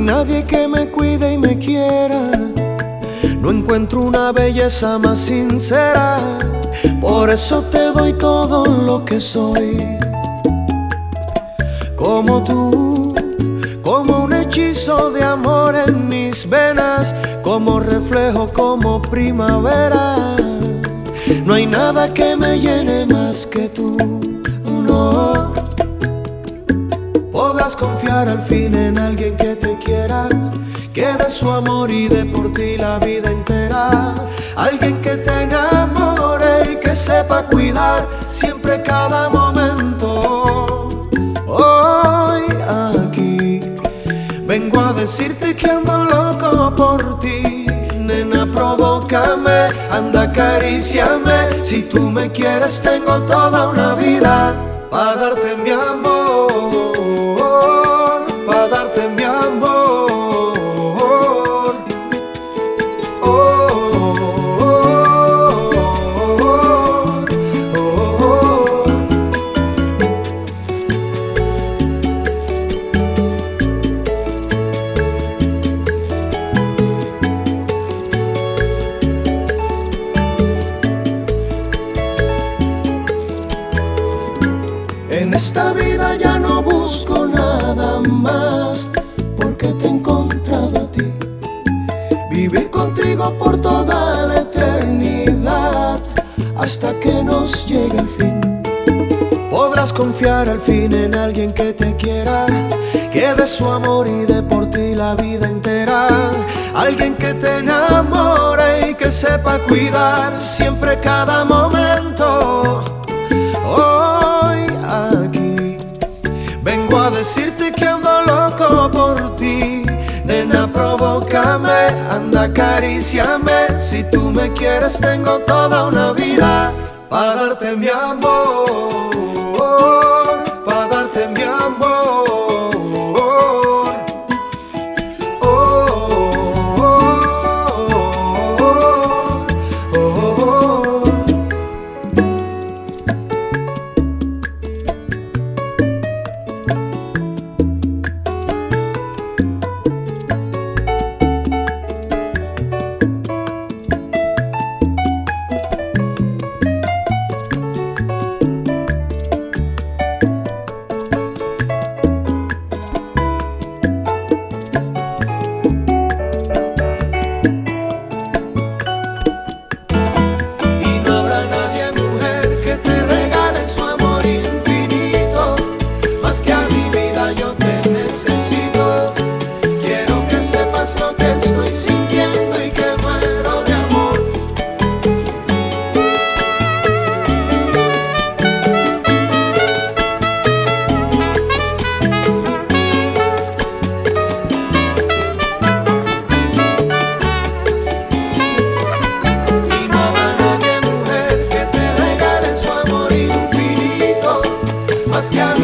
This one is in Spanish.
nadie que me cuide y me quiera. No encuentro una belleza más sincera. Por eso te doy todo lo que soy. Como tú, como un hechizo de amor en mis venas, como reflejo, como primavera. No hay nada que me llene más que tú, no. Confiar al fin en alguien que te quiera, que de su amor y de por ti la vida entera. Alguien que te enamore y que sepa cuidar siempre cada momento. Hoy aquí vengo a decirte que ando loco por ti. Nena, provócame, anda, acaríciame. Si tú me quieres, tengo toda una vida para darte mi amor, En esta vida ya no busco nada más porque te he encontrado a ti. Vivir contigo por toda la eternidad hasta que nos llegue el fin. Podrás confiar al fin en alguien que te quiera, que de su amor y de por ti la vida entera. Alguien que te enamore y que sepa cuidar siempre cada momento. Decirte que ando loco por ti. Nena, provócame, anda, acaríciame. Si tú me quieres, tengo toda una vida para darte mi amor. más que